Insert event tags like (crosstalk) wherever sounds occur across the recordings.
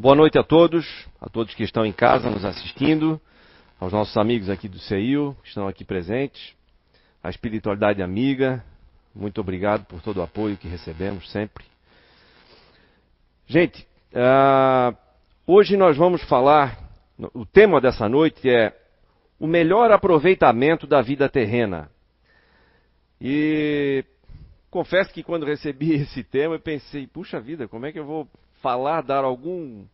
Boa noite a todos, a todos que estão em casa nos assistindo, aos nossos amigos aqui do CEIU, que estão aqui presentes, a espiritualidade amiga, muito obrigado por todo o apoio que recebemos sempre. Gente, uh, hoje nós vamos falar, o tema dessa noite é o melhor aproveitamento da vida terrena. E confesso que quando recebi (laughs) esse tema eu pensei, puxa vida, como é que eu vou falar, dar algum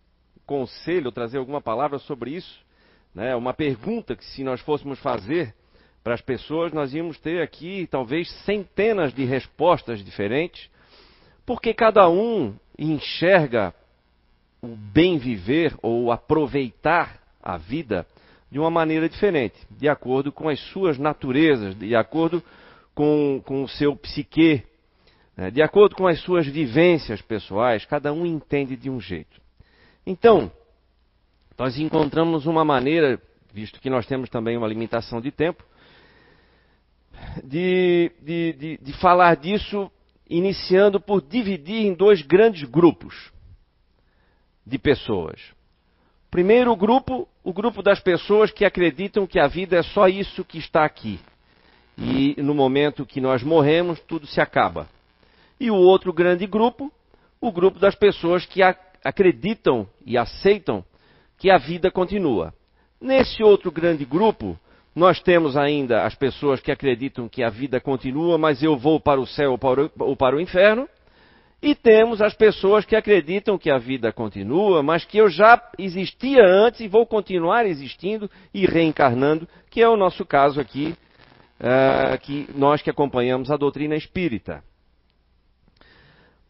conselho, trazer alguma palavra sobre isso, né? Uma pergunta que se nós fôssemos fazer para as pessoas, nós íamos ter aqui talvez centenas de respostas diferentes, porque cada um enxerga o bem viver ou aproveitar a vida de uma maneira diferente, de acordo com as suas naturezas, de acordo com, com o seu psique? De acordo com as suas vivências pessoais, cada um entende de um jeito. Então, nós encontramos uma maneira, visto que nós temos também uma limitação de tempo, de, de, de, de falar disso iniciando por dividir em dois grandes grupos de pessoas. Primeiro grupo, o grupo das pessoas que acreditam que a vida é só isso que está aqui. E no momento que nós morremos, tudo se acaba. E o outro grande grupo, o grupo das pessoas que acreditam e aceitam que a vida continua. Nesse outro grande grupo, nós temos ainda as pessoas que acreditam que a vida continua, mas eu vou para o céu ou para o inferno. E temos as pessoas que acreditam que a vida continua, mas que eu já existia antes e vou continuar existindo e reencarnando, que é o nosso caso aqui, uh, que nós que acompanhamos a doutrina espírita.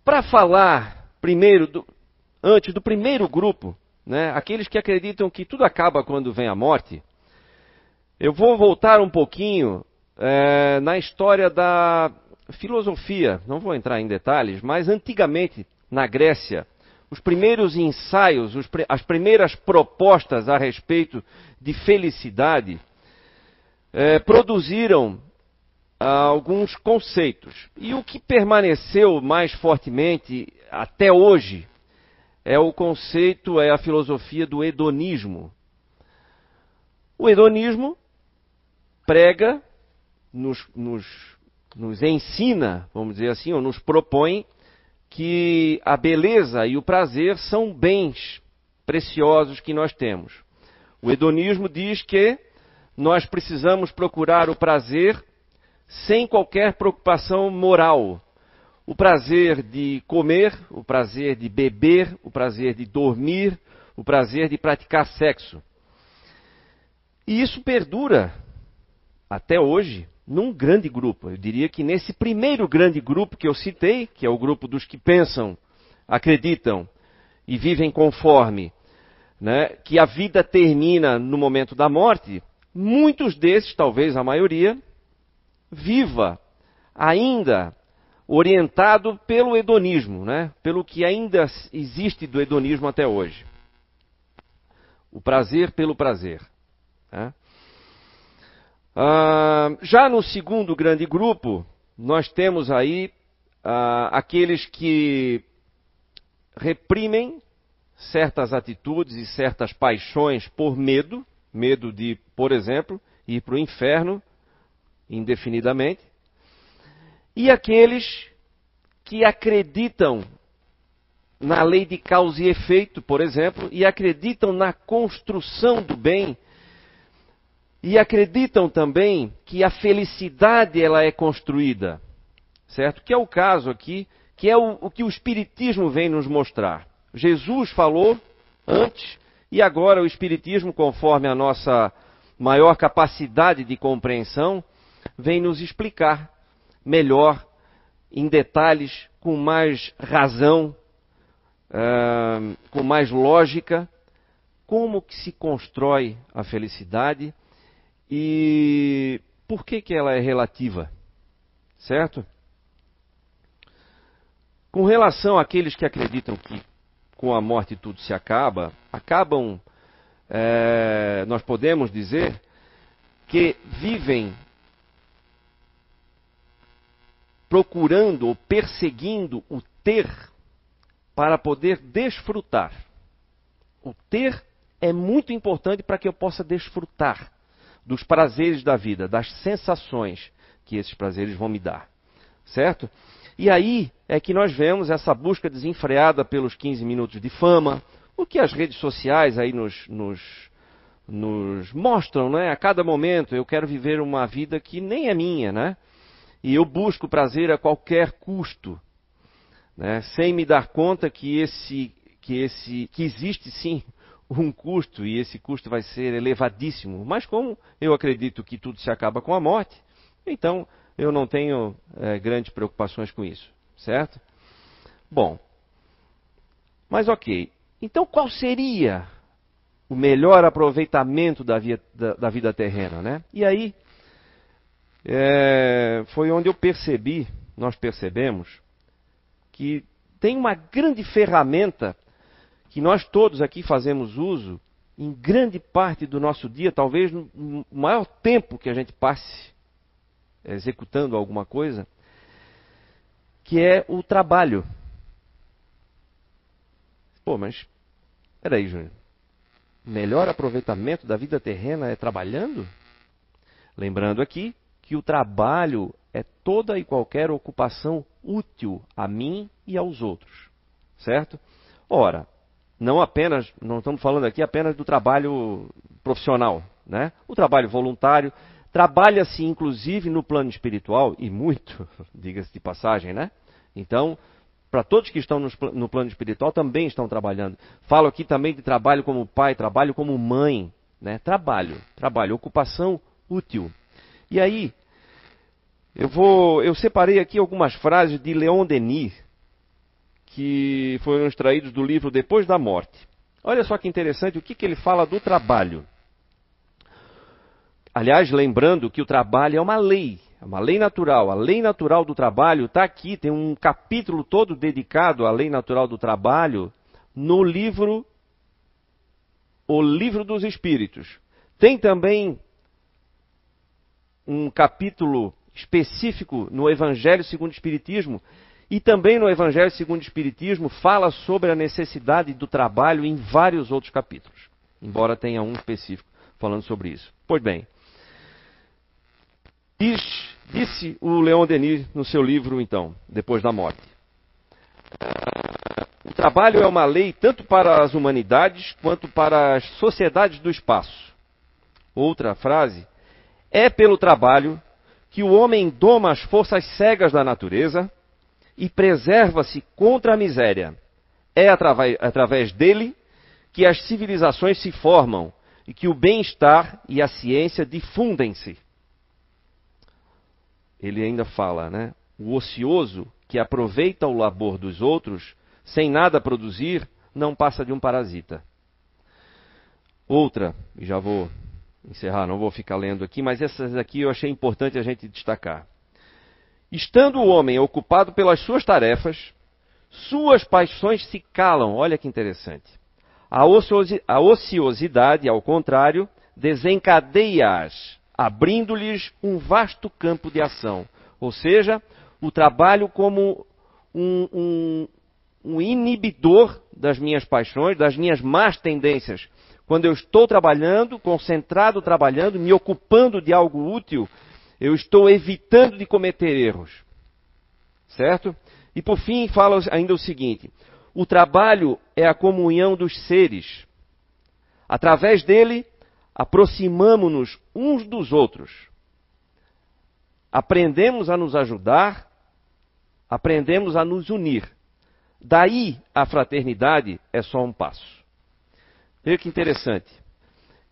Para falar primeiro, do, antes do primeiro grupo, né, aqueles que acreditam que tudo acaba quando vem a morte, eu vou voltar um pouquinho é, na história da filosofia. Não vou entrar em detalhes, mas antigamente na Grécia, os primeiros ensaios, os, as primeiras propostas a respeito de felicidade é, produziram alguns conceitos. E o que permaneceu mais fortemente até hoje é o conceito, é a filosofia do hedonismo. O hedonismo prega, nos, nos, nos ensina, vamos dizer assim, ou nos propõe que a beleza e o prazer são bens preciosos que nós temos. O hedonismo diz que nós precisamos procurar o prazer sem qualquer preocupação moral. O prazer de comer, o prazer de beber, o prazer de dormir, o prazer de praticar sexo. E isso perdura até hoje num grande grupo. Eu diria que nesse primeiro grande grupo que eu citei, que é o grupo dos que pensam, acreditam e vivem conforme, né, que a vida termina no momento da morte, muitos desses, talvez a maioria, viva, ainda orientado pelo hedonismo, né? pelo que ainda existe do hedonismo até hoje. O prazer pelo prazer. Né? Ah, já no segundo grande grupo, nós temos aí ah, aqueles que reprimem certas atitudes e certas paixões por medo, medo de, por exemplo, ir para o inferno indefinidamente, e aqueles que acreditam na lei de causa e efeito, por exemplo, e acreditam na construção do bem, e acreditam também que a felicidade ela é construída, certo? Que é o caso aqui, que é o, o que o Espiritismo vem nos mostrar. Jesus falou antes e agora o Espiritismo, conforme a nossa maior capacidade de compreensão, vem nos explicar melhor, em detalhes, com mais razão, uh, com mais lógica, como que se constrói a felicidade e por que, que ela é relativa, certo? Com relação àqueles que acreditam que com a morte tudo se acaba, acabam, é, nós podemos dizer, que vivem procurando ou perseguindo o ter para poder desfrutar. o ter é muito importante para que eu possa desfrutar dos prazeres da vida, das sensações que esses prazeres vão me dar. Certo? E aí é que nós vemos essa busca desenfreada pelos 15 minutos de fama, o que as redes sociais aí nos, nos, nos mostram, né? A cada momento eu quero viver uma vida que nem é minha, né? E eu busco prazer a qualquer custo, né? Sem me dar conta que esse, que esse, que existe sim (laughs) um custo e esse custo vai ser elevadíssimo. Mas como eu acredito que tudo se acaba com a morte, então eu não tenho é, grandes preocupações com isso, certo? Bom, mas ok. Então qual seria o melhor aproveitamento da, via, da, da vida terrena, né? E aí é, foi onde eu percebi, nós percebemos, que tem uma grande ferramenta que nós todos aqui fazemos uso em grande parte do nosso dia, talvez no maior tempo que a gente passe executando alguma coisa, que é o trabalho. Pô, mas peraí, Júnior. Melhor aproveitamento da vida terrena é trabalhando? Lembrando aqui que o trabalho é toda e qualquer ocupação útil a mim e aos outros. Certo? Ora, não apenas, não estamos falando aqui apenas do trabalho profissional, né? O trabalho voluntário, Trabalha-se, inclusive, no plano espiritual, e muito, (laughs) diga-se de passagem, né? Então, para todos que estão no plano espiritual, também estão trabalhando. Falo aqui também de trabalho como pai, trabalho como mãe, né? Trabalho, trabalho, ocupação útil. E aí, eu vou, eu separei aqui algumas frases de Leon Denis, que foram extraídos do livro Depois da Morte. Olha só que interessante o que, que ele fala do trabalho. Aliás, lembrando que o trabalho é uma lei, é uma lei natural. A lei natural do trabalho está aqui, tem um capítulo todo dedicado à lei natural do trabalho no livro O Livro dos Espíritos. Tem também um capítulo específico no Evangelho segundo o Espiritismo. E também no Evangelho segundo o Espiritismo fala sobre a necessidade do trabalho em vários outros capítulos, embora tenha um específico falando sobre isso. Pois bem, Diz, disse o Leon Denis no seu livro, então, Depois da Morte. O trabalho é uma lei tanto para as humanidades quanto para as sociedades do espaço. Outra frase. É pelo trabalho que o homem doma as forças cegas da natureza e preserva-se contra a miséria. É através, dele que as civilizações se formam e que o bem-estar e a ciência difundem-se ele ainda fala, né? O ocioso que aproveita o labor dos outros sem nada produzir não passa de um parasita. Outra, e já vou encerrar, não vou ficar lendo aqui, mas essas aqui eu achei importante a gente destacar. Estando o homem ocupado pelas suas tarefas, suas paixões se calam. Olha que interessante. A, ociosidade, ao contrário, desencadeia-as abrindo-lhes um vasto campo de ação. Ou seja, o trabalho como um, um, um inibidor das minhas paixões, das minhas más tendências. Quando eu estou trabalhando, concentrado trabalhando, me ocupando de algo útil, eu estou evitando de cometer erros. Certo? E por fim, fala ainda o seguinte: o trabalho é a comunhão dos seres. Através dele, aproximamo-nos uns dos outros. Aprendemos a nos ajudar, aprendemos a nos unir. Daí a fraternidade é só um passo. Veja que interessante.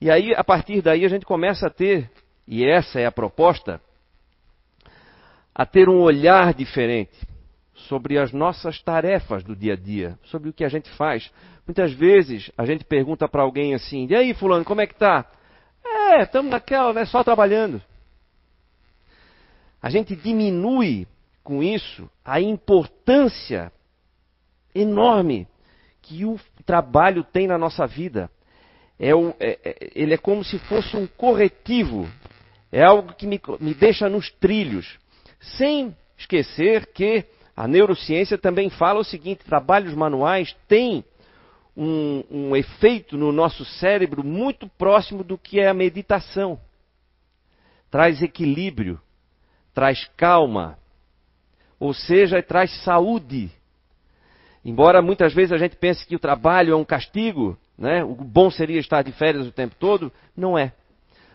E aí, a partir daí, a gente começa a ter, e essa é a proposta, a ter um olhar diferente sobre as nossas tarefas do dia a dia, sobre o que a gente faz. Muitas vezes a gente pergunta para alguém assim: e aí, Fulano, como é que tá? É, estamos naquela, né, só trabalhando. A gente diminui com isso a importância enorme que o trabalho tem na nossa vida. É, é, é, ele é como se fosse um corretivo, é algo que me, me deixa nos trilhos, sem esquecer que a neurociência também fala o seguinte: trabalhos manuais têm um, um efeito no nosso cérebro muito próximo do que é a meditação. Traz equilíbrio, traz calma, ou seja, traz saúde. Embora muitas vezes a gente pense que o trabalho é um castigo, né? o bom seria estar de férias o tempo todo, não é.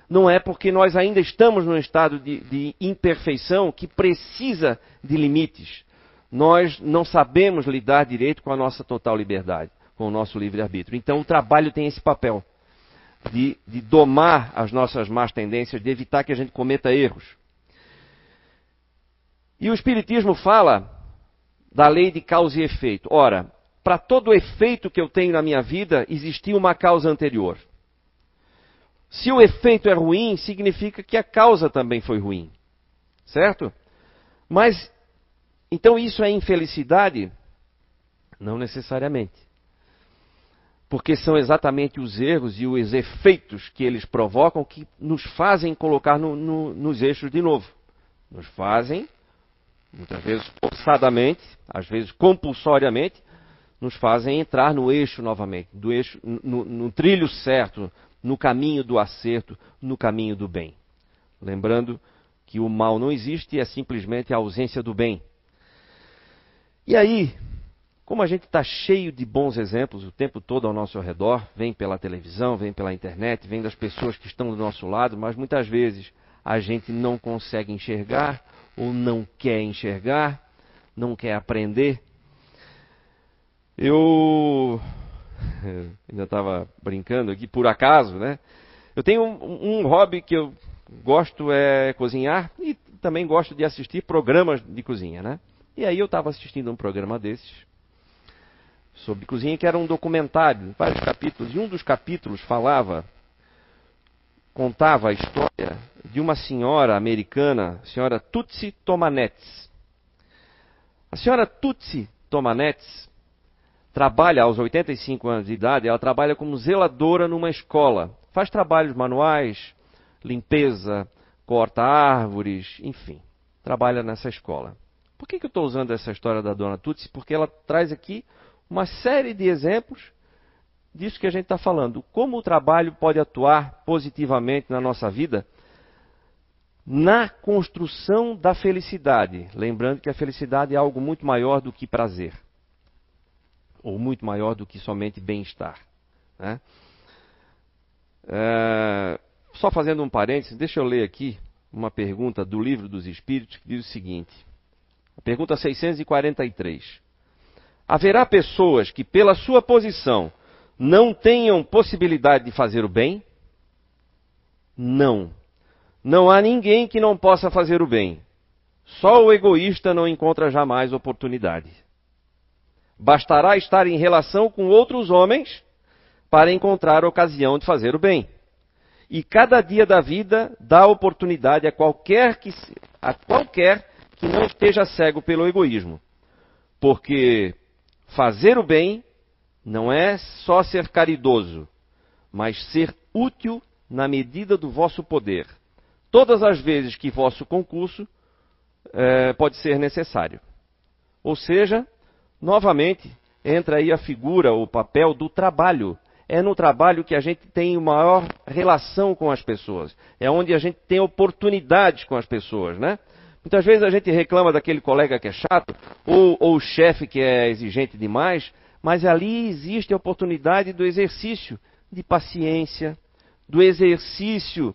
Não é porque nós ainda estamos num estado de, de imperfeição que precisa de limites. Nós não sabemos lidar direito com a nossa total liberdade, com o nosso livre-arbítrio. Então o trabalho tem esse papel de, de domar as nossas más tendências, de evitar que a gente cometa erros. E o Espiritismo fala da lei de causa e efeito. Ora, para todo efeito que eu tenho na minha vida, existia uma causa anterior. Se o efeito é ruim, significa que a causa também foi ruim. Certo? Mas, então isso é infelicidade? Não necessariamente. Porque são exatamente os erros e os efeitos que eles provocam que nos fazem colocar no, no, nos eixos de novo. Nos fazem muitas vezes forçadamente, às vezes compulsoriamente, nos fazem entrar no eixo novamente, do eixo, no, no trilho certo, no caminho do acerto, no caminho do bem. Lembrando que o mal não existe, é simplesmente a ausência do bem. E aí, como a gente está cheio de bons exemplos o tempo todo ao nosso redor, vem pela televisão, vem pela internet, vem das pessoas que estão do nosso lado, mas muitas vezes a gente não consegue enxergar ou não quer enxergar, não quer aprender. Eu (laughs) ainda estava brincando aqui, por acaso, né? Eu tenho um, um, hobby que eu gosto é cozinhar e também gosto de assistir programas de cozinha, né? E aí eu estava assistindo um programa desses sobre cozinha que era um documentário, vários capítulos, e um dos capítulos falava, contava a história de uma senhora americana, senhora Tutsi Tomanetes. A senhora Tutsi Tomanetes trabalha aos 85 anos de idade, ela trabalha como zeladora numa escola. Faz trabalhos manuais, limpeza, corta árvores, enfim, trabalha nessa escola. Por que, que eu estou usando essa história da dona Tutsi? Porque ela traz aqui uma série de exemplos disso que a gente está falando. Como o trabalho pode atuar positivamente na nossa vida na construção da felicidade. Lembrando que a felicidade é algo muito maior do que prazer, ou muito maior do que somente bem-estar. Né? É, só fazendo um parênteses, deixa eu ler aqui uma pergunta do Livro dos Espíritos que diz o seguinte: pergunta 643. Haverá pessoas que, pela sua posição, não tenham possibilidade de fazer o bem? Não. Não há ninguém que não possa fazer o bem. Só o egoísta não encontra jamais oportunidade. Bastará estar em relação com outros homens para encontrar ocasião de fazer o bem. E cada dia da vida dá oportunidade a qualquer que, a qualquer que não esteja cego pelo egoísmo. Porque fazer o bem não é só ser caridoso, mas ser útil na medida do vosso poder todas as vezes que vosso concurso é, pode ser necessário. Ou seja, novamente, entra aí a figura, o papel do trabalho. É no trabalho que a gente tem maior relação com as pessoas. É onde a gente tem oportunidades com as pessoas, né? Muitas vezes a gente reclama daquele colega que é chato, ou, ou o chefe que é exigente demais, mas ali existe a oportunidade do exercício de paciência, do exercício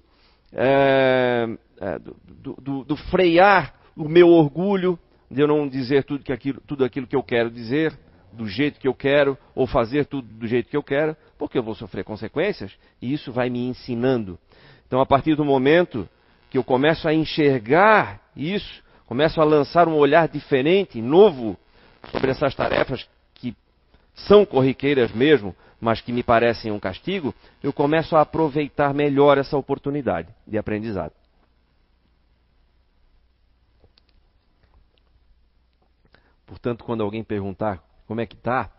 é, é, do, do, do, frear o meu orgulho de eu não dizer tudo, que aquilo, tudo aquilo que eu quero dizer, do jeito que eu quero, ou fazer tudo do jeito que eu quero, porque eu vou sofrer consequências, e isso vai me ensinando. Então, a partir do momento que eu começo a enxergar isso, começo a lançar um olhar diferente, novo, sobre essas tarefas são corriqueiras mesmo, mas que me parecem um castigo, eu começo a aproveitar melhor essa oportunidade de aprendizado. Portanto, quando alguém perguntar como é que está,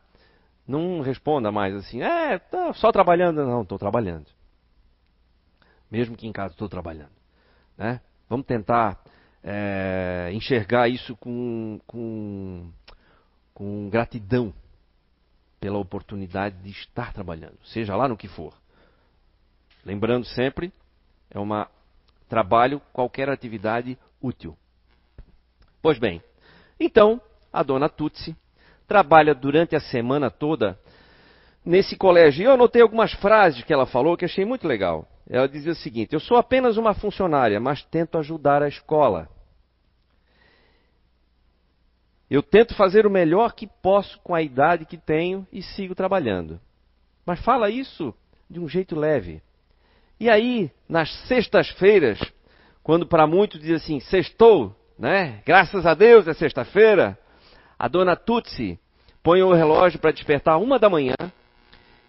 não responda mais assim, é, tá só trabalhando. Não, estou trabalhando. Mesmo que em casa estou trabalhando. Né? Vamos tentar é, enxergar isso com, com, com gratidão pela oportunidade de estar trabalhando, seja lá no que for. Lembrando sempre, é um trabalho, qualquer atividade útil. Pois bem, então a dona Tutsi trabalha durante a semana toda nesse colégio. E eu anotei algumas frases que ela falou que achei muito legal. Ela dizia o seguinte: Eu sou apenas uma funcionária, mas tento ajudar a escola. Eu tento fazer o melhor que posso com a idade que tenho e sigo trabalhando. Mas fala isso de um jeito leve. E aí, nas sextas-feiras, quando para muitos diz assim, sextou, né? Graças a Deus é sexta-feira, a dona Tutsi põe o relógio para despertar uma da manhã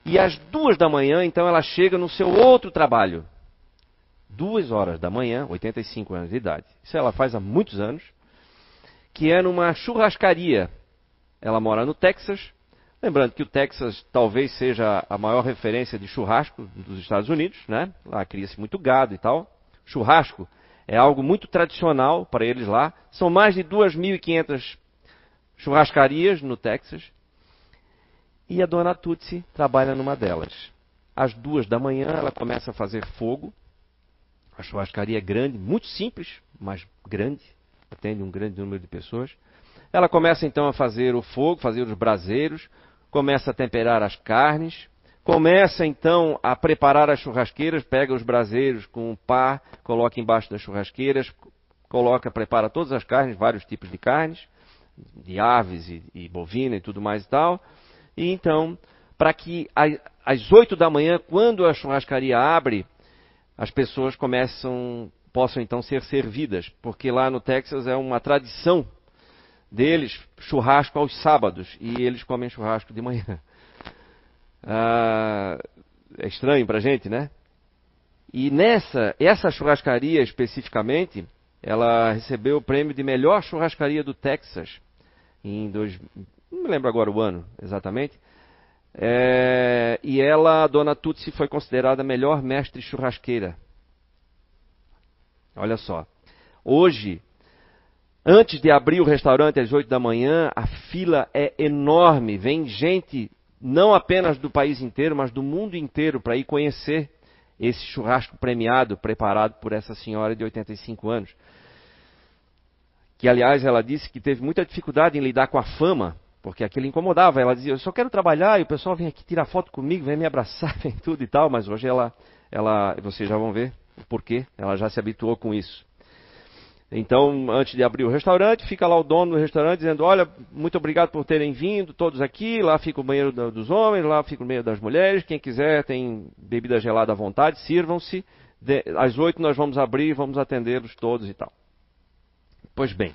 e às duas da manhã, então, ela chega no seu outro trabalho. Duas horas da manhã, 85 anos de idade. Isso ela faz há muitos anos que é numa churrascaria. Ela mora no Texas. Lembrando que o Texas talvez seja a maior referência de churrasco dos Estados Unidos, né? Lá cria-se muito gado e tal. Churrasco é algo muito tradicional para eles lá. São mais de 2.500 churrascarias no Texas. E a dona Tutsi trabalha numa delas. Às duas da manhã ela começa a fazer fogo. A churrascaria é grande, muito simples, mas grande atende um grande número de pessoas. Ela começa então a fazer o fogo, fazer os braseiros, começa a temperar as carnes, começa então a preparar as churrasqueiras, pega os braseiros com um pá, coloca embaixo das churrasqueiras, coloca, prepara todas as carnes, vários tipos de carnes, de aves e, e bovina e tudo mais e tal. E então, para que às oito da manhã, quando a churrascaria abre, as pessoas começam possam então ser servidas, porque lá no Texas é uma tradição deles churrasco aos sábados e eles comem churrasco de manhã. (laughs) Ah, é estranho para gente, né? E nessa, essa churrascaria especificamente, ela recebeu o prêmio de melhor churrascaria do Texas em dois, não me lembro agora o ano exatamente. É, e ela, a dona Tutsi, foi considerada a melhor mestre churrasqueira Olha só. Hoje, antes de abrir o restaurante às 8 da manhã, a fila é enorme. Vem gente não apenas do país inteiro, mas do mundo inteiro para ir conhecer esse churrasco premiado preparado por essa senhora de 85 anos. Que, aliás, ela disse que teve muita dificuldade em lidar com a fama, porque aquilo incomodava. Ela dizia: Eu só quero trabalhar e o pessoal vem aqui tirar foto comigo, vem me abraçar, (laughs) vem tudo e tal. Mas hoje ela, ela vocês já vão ver, por quê? Ela já se habituou com isso. Então, antes de abrir o restaurante, fica lá o dono do restaurante dizendo: Olha, muito obrigado por terem vindo, todos aqui. Lá fica o banheiro dos homens, lá fica o banheiro das mulheres. Quem quiser tem bebida gelada à vontade, sirvam-se. Às oito nós vamos abrir, vamos atendê-los todos e tal. Pois bem,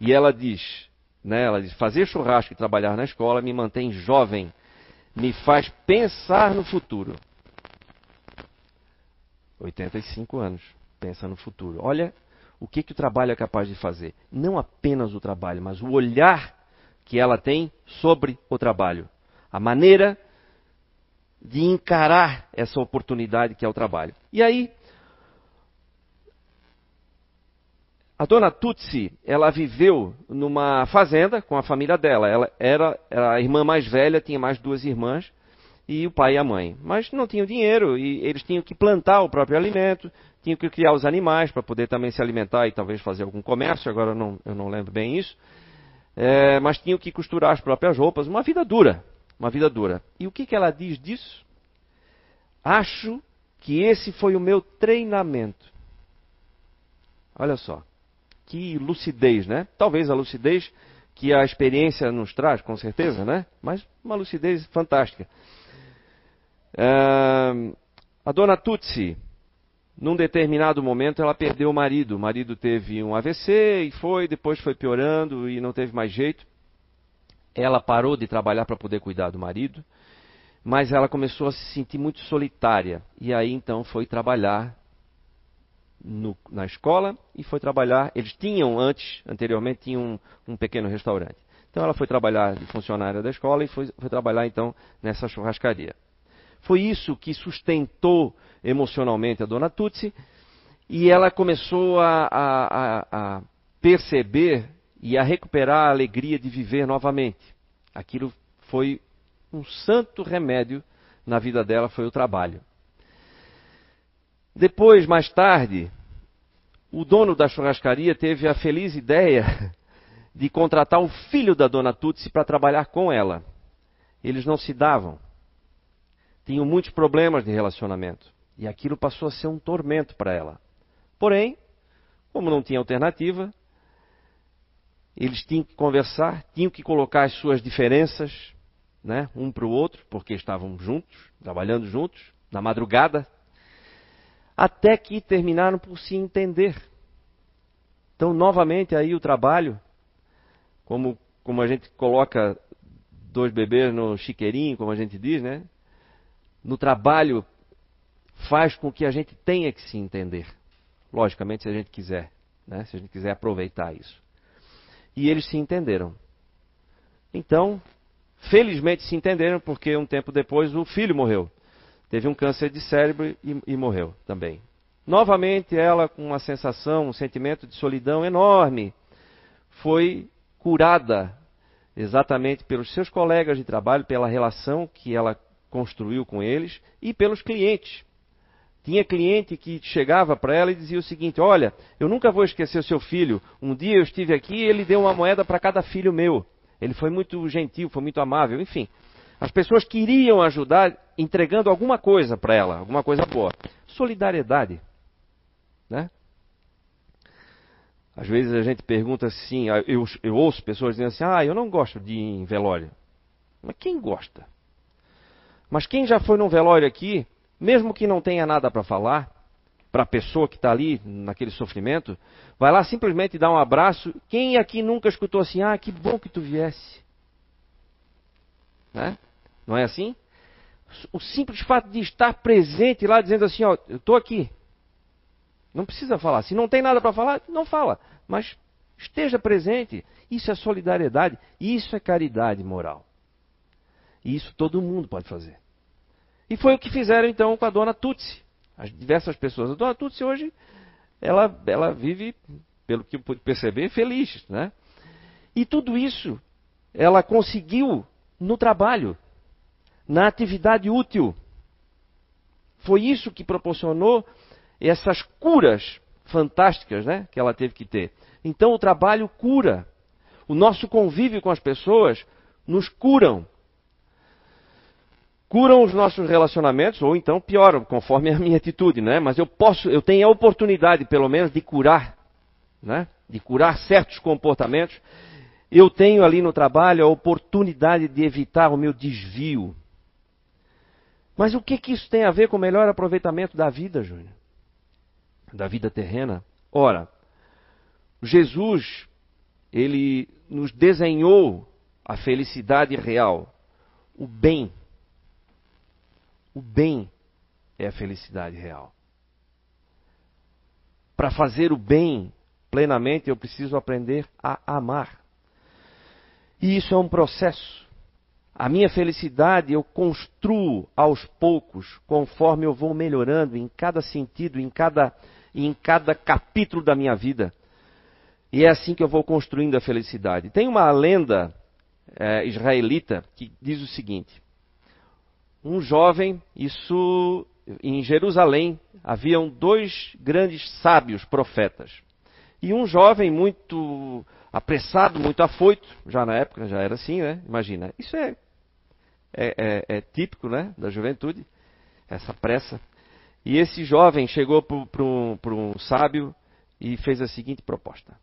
e ela diz, né, ela diz: Fazer churrasco e trabalhar na escola me mantém jovem, me faz pensar no futuro. 85 anos. Pensa no futuro. Olha o que, que o trabalho é capaz de fazer. Não apenas o trabalho, mas o olhar que ela tem sobre o trabalho. A maneira de encarar essa oportunidade que é o trabalho. E aí, a dona Tutsi, ela viveu numa fazenda com a família dela. Ela era, era a irmã mais velha, tinha mais duas irmãs e o pai e a mãe. Mas não tinham dinheiro e eles tinham que plantar o próprio alimento, tinham que criar os animais para poder também se alimentar e talvez fazer algum comércio, agora não, eu não lembro bem isso. É, mas tinham que costurar as próprias roupas, uma vida dura, uma vida dura. E o que, que ela diz disso? Acho que esse foi o meu treinamento. Olha só, que lucidez, né? Talvez a lucidez que a experiência nos traz, com certeza, né? Mas uma lucidez fantástica a dona Tutsi, num determinado momento, ela perdeu o marido. O marido teve um AVC e foi, depois foi piorando e não teve mais jeito. Ela parou de trabalhar para poder cuidar do marido, mas ela começou a se sentir muito solitária. E aí então foi trabalhar no, na escola e foi trabalhar. Eles tinham antes, anteriormente, tinham um, um pequeno restaurante. Então ela foi trabalhar de funcionária da escola e foi, foi trabalhar então nessa churrascaria. Foi isso que sustentou emocionalmente a dona Tutsi e ela começou a, a, a, perceber e a recuperar a alegria de viver novamente. Aquilo foi um santo remédio na vida dela foi o trabalho. Depois, mais tarde, o dono da churrascaria teve a feliz ideia de contratar o filho da dona Tutsi para trabalhar com ela. Eles não se davam. Tinham muitos problemas de relacionamento. E aquilo passou a ser um tormento para ela. Porém, como não tinha alternativa, eles tinham que conversar, tinham que colocar as suas diferenças, né, um para o outro, porque estavam juntos, trabalhando juntos, na madrugada, até que terminaram por se entender. Então, novamente, aí o trabalho, como, como a gente coloca dois bebês no chiqueirinho, como a gente diz, né? No trabalho faz com que a gente tenha que se entender. Logicamente, se a gente quiser, né? Se a gente quiser aproveitar isso. E eles se entenderam. Então, felizmente se entenderam, porque um tempo depois o filho morreu. Teve um câncer de cérebro e, e morreu também. Novamente, ela, com uma sensação, um sentimento de solidão enorme, foi curada exatamente pelos seus colegas de trabalho, pela relação que ela construiu com eles e pelos clientes. Tinha cliente que chegava para ela e dizia o seguinte: Olha, eu nunca vou esquecer o seu filho. Um dia eu estive aqui e ele deu uma moeda para cada filho meu. Ele foi muito gentil, foi muito amável, enfim. As pessoas queriam ajudar entregando alguma coisa para ela, alguma coisa boa. Solidariedade. Né? Às vezes a gente pergunta assim, eu, eu ouço pessoas dizendo assim, ah, eu não gosto de ir em velório. Mas quem gosta? Mas quem já foi num velório aqui, mesmo que não tenha nada para falar, para a pessoa que está ali naquele sofrimento, vai lá simplesmente dar um abraço. Quem aqui nunca escutou assim, ah, que bom que tu viesse? Né? Não é assim? O simples fato de estar presente lá, dizendo assim, ó, eu estou aqui. Não precisa falar. Se não tem nada para falar, não fala. Mas esteja presente. Isso é solidariedade. Isso é caridade moral. E isso todo mundo pode fazer. E foi o que fizeram então com a dona Tutsi. As diversas pessoas. A dona Tutsi hoje, ela, ela vive, pelo que eu pude perceber, feliz. Né? E tudo isso ela conseguiu no trabalho na atividade útil. Foi isso que proporcionou essas curas fantásticas né, que ela teve que ter. Então o trabalho cura. O nosso convívio com as pessoas nos curam. Curam os nossos relacionamentos, ou então pioram, conforme a minha atitude, né? Mas eu posso, eu tenho a oportunidade, pelo menos, de curar, né? De curar certos comportamentos. Eu tenho ali no trabalho a oportunidade de evitar o meu desvio, mas o que, que isso tem a ver com o melhor aproveitamento da vida, Júnior? Da vida terrena? Ora, Jesus, ele nos desenhou a felicidade real, o bem. O bem é a felicidade real. Para fazer o bem plenamente, eu preciso aprender a amar. E isso é um processo. A minha felicidade eu construo aos poucos, conforme eu vou melhorando em cada sentido, em cada, em cada capítulo da minha vida. E é assim que eu vou construindo a felicidade. Tem uma lenda é, israelita que diz o seguinte: um jovem, isso em Jerusalém, haviam dois grandes sábios profetas. E um jovem muito apressado, muito afoito, já na época já era assim, né? Imagina, isso é, é, é, é típico, né, da juventude, essa pressa. E esse jovem chegou para um, um sábio e fez a seguinte proposta.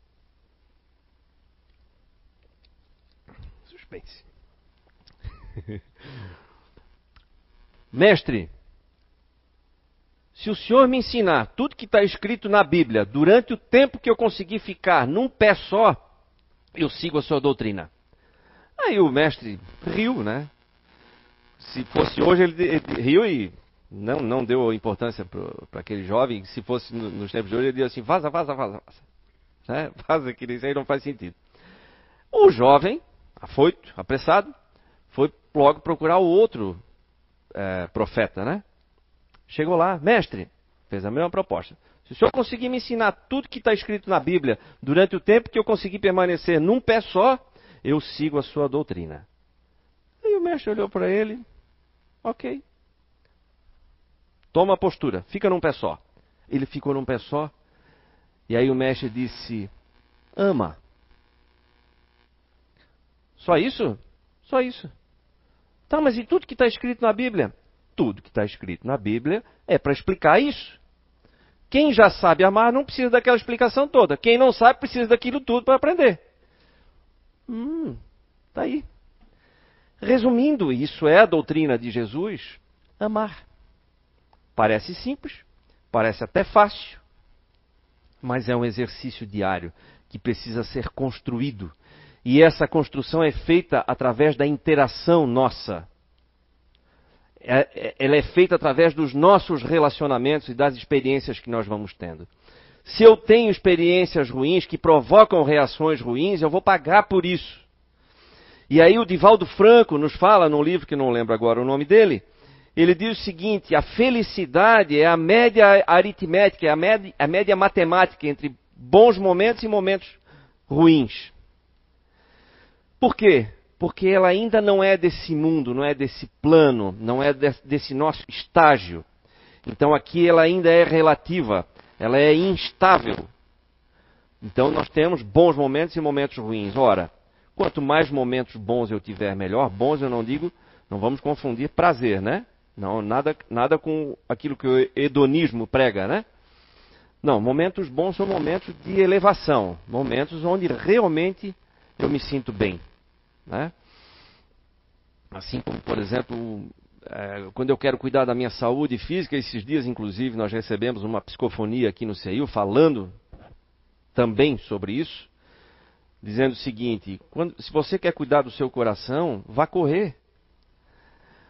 Suspense. (laughs) Mestre, se o senhor me ensinar tudo que está escrito na Bíblia durante o tempo que eu conseguir ficar num pé só, eu sigo a sua doutrina. Aí o mestre riu, né? Se fosse hoje, ele, ele riu e não, não deu importância para aquele jovem. Se fosse no, nos tempos de hoje, ele diria assim: vaza, vaza, vaza, vaza. Né? (laughs) Vaza, que isso aí não faz sentido. O jovem, afoito, apressado, foi logo procurar o outro é, profeta, né? Chegou lá, mestre, fez a mesma proposta. Se o senhor conseguir me ensinar tudo que está escrito na Bíblia durante o tempo que eu conseguir permanecer num pé só, eu sigo a sua doutrina. Aí o mestre olhou para ele, ok. Toma a postura, fica num pé só. Ele ficou num pé só, e aí o mestre disse: ama. Só isso? Só isso. Tá, mas e tudo que está escrito na Bíblia? Tudo que está escrito na Bíblia é para explicar isso. Quem já sabe amar não precisa daquela explicação toda. Quem não sabe precisa daquilo tudo para aprender. Hum, tá aí. Resumindo, isso é a doutrina de Jesus: amar. Parece simples, parece até fácil, mas é um exercício diário que precisa ser construído. E essa construção é feita através da interação nossa. É, é, ela é feita através dos nossos relacionamentos e das experiências que nós vamos tendo. Se eu tenho experiências ruins que provocam reações ruins, eu vou pagar por isso. E aí o Divaldo Franco nos fala num livro que não lembro agora o nome dele, ele diz o seguinte: a felicidade é a média aritmética, é a média, a média matemática entre bons momentos e momentos ruins. Por quê? Porque ela ainda não é desse mundo, não é desse plano, não é desse nosso estágio. Então aqui ela ainda é relativa, ela é instável. Então nós temos bons momentos e momentos ruins. Ora, quanto mais momentos bons eu tiver, melhor. Bons eu não digo, não vamos confundir prazer, né? Não, nada, nada com aquilo que o hedonismo prega, né? Não, momentos bons são momentos de elevação, momentos onde realmente eu me sinto bem. Né? Assim como, por exemplo, é, quando eu quero cuidar da minha saúde física, esses dias, inclusive, nós recebemos uma psicofonia aqui no CEIU falando também sobre isso, dizendo o seguinte: quando, se você quer cuidar do seu coração, vá correr.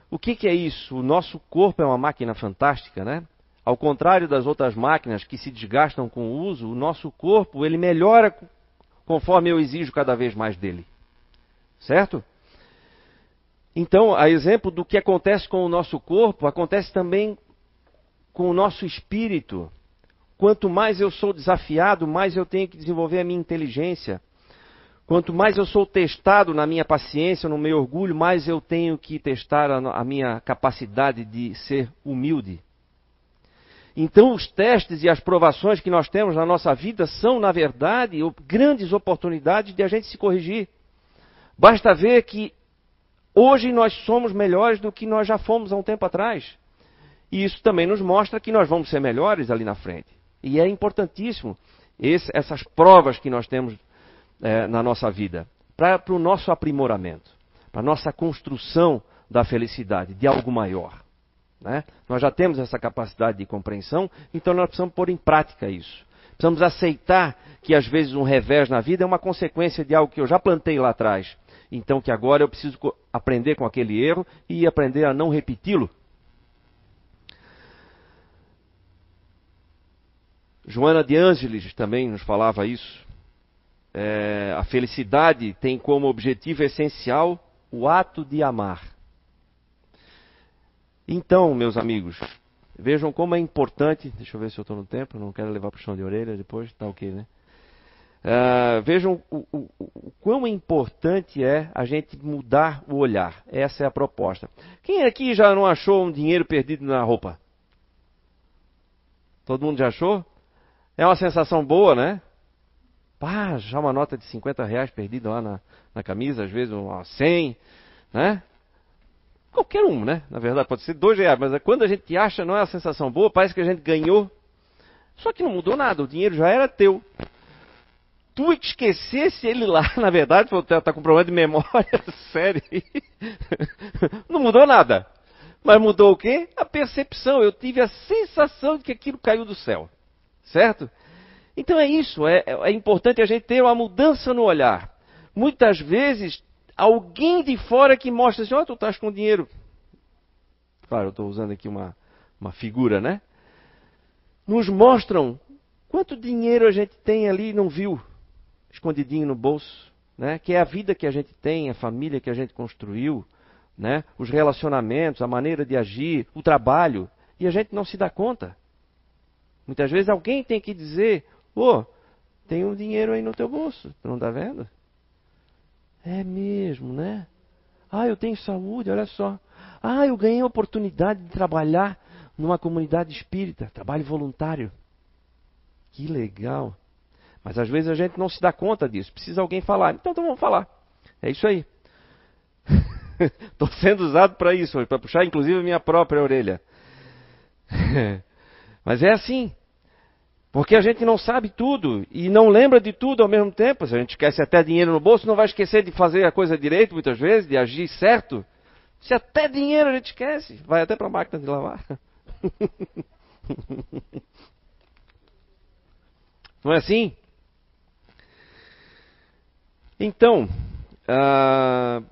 O que, que é isso? O nosso corpo é uma máquina fantástica, né? Ao contrário das outras máquinas que se desgastam com o uso, o nosso corpo ele melhora conforme eu exijo cada vez mais dele. Certo? Então, a exemplo do que acontece com o nosso corpo, acontece também com o nosso espírito. Quanto mais eu sou desafiado, mais eu tenho que desenvolver a minha inteligência. Quanto mais eu sou testado na minha paciência, no meu orgulho, mais eu tenho que testar a, minha capacidade de ser humilde. Então, os testes e as provações que nós temos na nossa vida são, na verdade, grandes oportunidades de a gente se corrigir. Basta ver que hoje nós somos melhores do que nós já fomos há um tempo atrás. E isso também nos mostra que nós vamos ser melhores ali na frente. E é importantíssimo esse, essas provas que nós temos é, na nossa vida, para o nosso aprimoramento, para a nossa construção da felicidade, de algo maior. Né? Nós já temos essa capacidade de compreensão, então nós precisamos pôr em prática isso. Precisamos aceitar que às vezes um revés na vida é uma consequência de algo que eu já plantei lá atrás. Então que agora eu preciso aprender com aquele erro e aprender a não repeti-lo. Joana de Ângeles também nos falava isso é, a felicidade tem como objetivo essencial o ato de amar. Então, meus amigos, vejam como é importante. Deixa eu ver se eu estou no tempo, não quero levar para o chão de orelha depois, tá ok, né? Uh, vejam o, o, o, quão importante é a gente mudar o olhar. Essa é a proposta. Quem aqui já não achou um dinheiro perdido na roupa? Todo mundo já achou? É uma sensação boa, né? Pá, já uma nota de 50 reais perdida lá na, na camisa, às vezes uma 100, né? Qualquer um, né? Na verdade, pode ser dois reais, mas quando a gente acha, não é uma sensação boa, parece que a gente ganhou. Só que não mudou nada, o dinheiro já era teu. Tu esquecesse ele lá, (laughs) na verdade, tá com problema de memória (laughs) sério. (laughs) não mudou nada. Mas mudou o quê? A percepção. Eu tive a sensação de que aquilo caiu do céu. Certo? Então é isso, é, é importante a gente ter uma mudança no olhar. Muitas vezes, alguém de fora que mostra assim, ó, oh, tu estás com dinheiro. Claro, eu estou usando aqui uma, uma figura, né? Nos mostram quanto dinheiro a gente tem ali e não viu, escondidinho no bolso, né? Que é a vida que a gente tem, a família que a gente construiu, né? Os relacionamentos, a maneira de agir, o trabalho, e a gente não se dá conta. Muitas vezes alguém tem que dizer Pô, tem um dinheiro aí no teu bolso, tu não está vendo? É mesmo, né? Ah, eu tenho saúde, olha só. Ah, eu ganhei a oportunidade de trabalhar numa comunidade espírita, trabalho voluntário. Que legal. Mas às vezes a gente não se dá conta disso. Precisa alguém falar. Então, então vamos falar. É isso aí. (laughs) Estou sendo usado para isso, para puxar inclusive a minha própria orelha. (laughs) Mas é assim. Porque a gente não sabe tudo e não lembra de tudo ao mesmo tempo. Se a gente esquece até dinheiro no bolso, não vai esquecer de fazer a coisa direito muitas vezes, de agir certo. Se até dinheiro a gente esquece, vai até para a máquina de lavar. (laughs) Não é assim? Então, uh,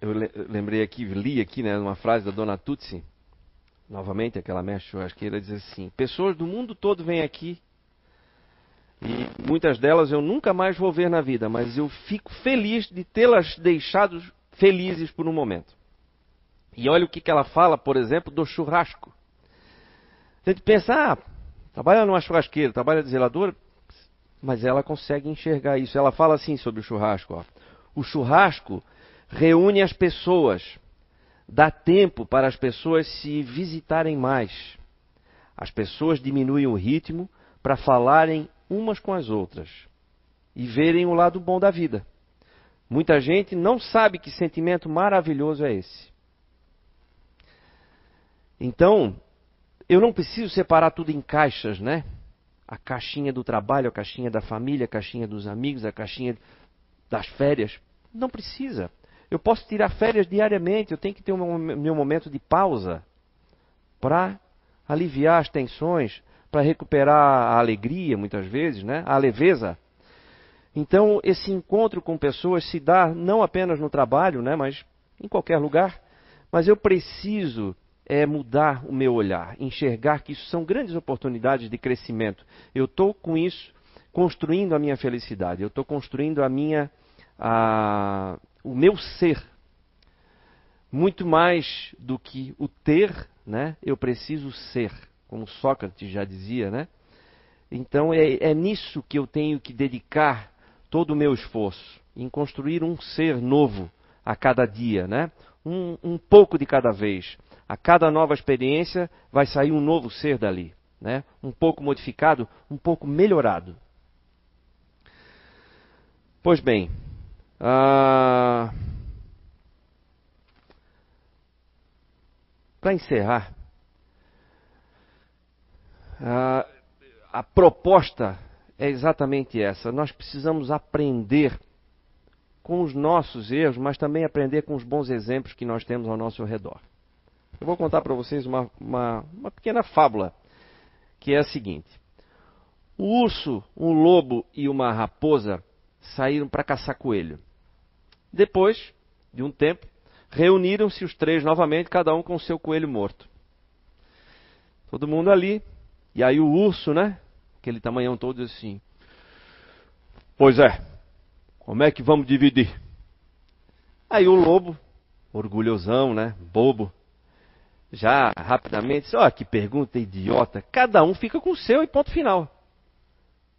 eu lembrei aqui, li aqui, né, uma frase da Dona Tutsi, novamente aquela mestre churrasqueira, diz assim: Pessoas do mundo todo vêm aqui e muitas delas eu nunca mais vou ver na vida, mas eu fico feliz de tê-las deixado felizes por um momento. E olha o que, que ela fala, por exemplo, do churrasco. A gente pensa, ah, trabalha numa churrasqueira, trabalha de zeladora, mas ela consegue enxergar isso. Ela fala assim sobre o churrasco. Ó. O churrasco reúne as pessoas, dá tempo para as pessoas se visitarem mais. As pessoas diminuem o ritmo para falarem umas com as outras e verem o lado bom da vida. Muita gente não sabe que sentimento maravilhoso é esse. Então, eu não preciso separar tudo em caixas, né? A caixinha do trabalho, a caixinha da família, a caixinha dos amigos, a caixinha das férias. Não precisa. Eu posso tirar férias diariamente, eu tenho que ter um meu momento de pausa para aliviar as tensões, para recuperar a alegria, muitas vezes, né? a leveza. Então, esse encontro com pessoas se dá não apenas no trabalho, né? mas em qualquer lugar. Mas eu preciso é, mudar o meu olhar, enxergar que isso são grandes oportunidades de crescimento. Eu estou com isso construindo a minha felicidade, eu estou construindo a minha, a, o meu ser. Muito mais do que o ter, né? eu preciso ser como Sócrates já dizia, né? Então é, é nisso que eu tenho que dedicar todo o meu esforço, em construir um ser novo a cada dia, né? Um, um pouco de cada vez. A cada nova experiência vai sair um novo ser dali, né? Um pouco modificado, um pouco melhorado. Pois bem, ah, para encerrar, ah, a proposta é exatamente essa. Nós precisamos aprender com os nossos erros, mas também aprender com os bons exemplos que nós temos ao nosso redor. Eu vou contar para vocês uma, uma, uma pequena fábula, que é a seguinte: o urso, um lobo e uma raposa saíram para caçar coelho. Depois de um tempo, reuniram-se os três novamente, cada um com seu coelho morto. Todo mundo ali, e aí o urso, né? Aquele tamanhão todo assim. Pois é, como é que vamos dividir? Aí o lobo, orgulhosão, né? Bobo, já rapidamente, ó, oh, que pergunta idiota. Cada um fica com o seu e ponto final.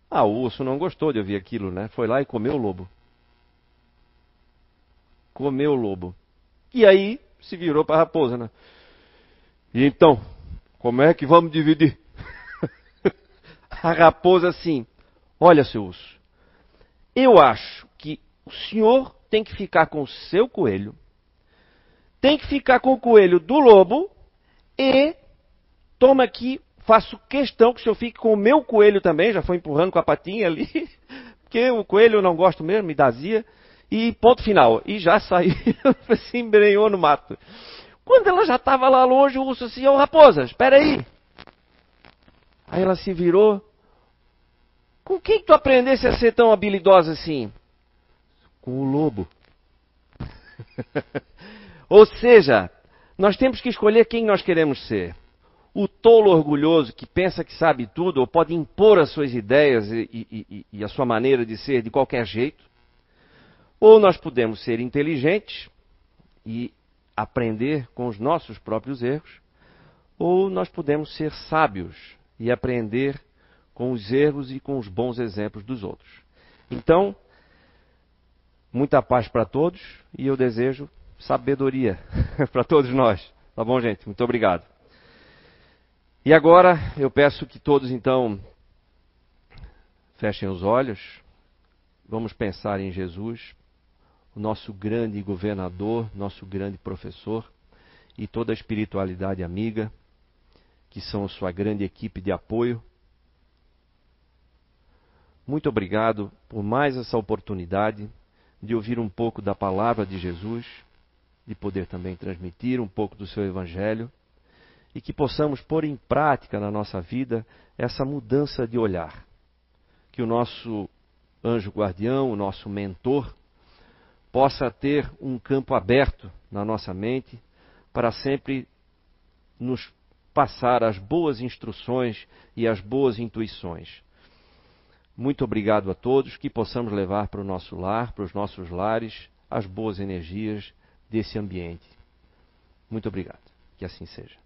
Ah, o urso não gostou de ouvir aquilo, né? Foi lá e comeu o lobo. Comeu o lobo. E aí se virou para a raposa, né? E então, como é que vamos dividir? (laughs) a raposa assim: Olha, seu urso, eu acho que o senhor tem que ficar com o seu coelho, tem que ficar com o coelho do lobo e toma aqui, faço questão que o senhor fique com o meu coelho também, já foi empurrando com a patinha ali, (laughs) porque o coelho eu não gosto mesmo, me dazia, e ponto final. E já saiu, (laughs) se embrenhou no mato. Quando ela já estava lá longe, o urso assim, ô raposa, espera aí. Aí ela se virou, com quem tu aprendesse a ser tão habilidosa assim? Com o lobo. (laughs) Ou seja, nós temos que escolher quem nós queremos ser. O tolo orgulhoso que pensa que sabe tudo ou pode impor as suas ideias e, e, e, a sua maneira de ser de qualquer jeito. Ou nós podemos ser inteligentes e aprender com os nossos próprios erros. Ou nós podemos ser sábios e aprender com os erros e com os bons exemplos dos outros. Então, Muita paz para todos e eu desejo sabedoria (laughs) (laughs) para todos nós. Tá bom, gente? Muito obrigado. E agora eu peço que todos então fechem os olhos. Vamos pensar em Jesus, o nosso grande governador, nosso grande professor e toda a espiritualidade amiga, que são sua grande equipe de apoio. Muito obrigado por mais essa oportunidade de ouvir um pouco da palavra de Jesus, de poder também transmitir um pouco do seu evangelho e que possamos pôr em prática na nossa vida essa mudança de olhar. Que o nosso anjo guardião, o nosso mentor, possa ter um campo aberto na nossa mente para sempre nos passar as boas instruções e as boas intuições. Muito obrigado a todos, que possamos levar para o nosso lar, para os nossos lares, as boas energias desse ambiente. Muito obrigado. Que assim seja.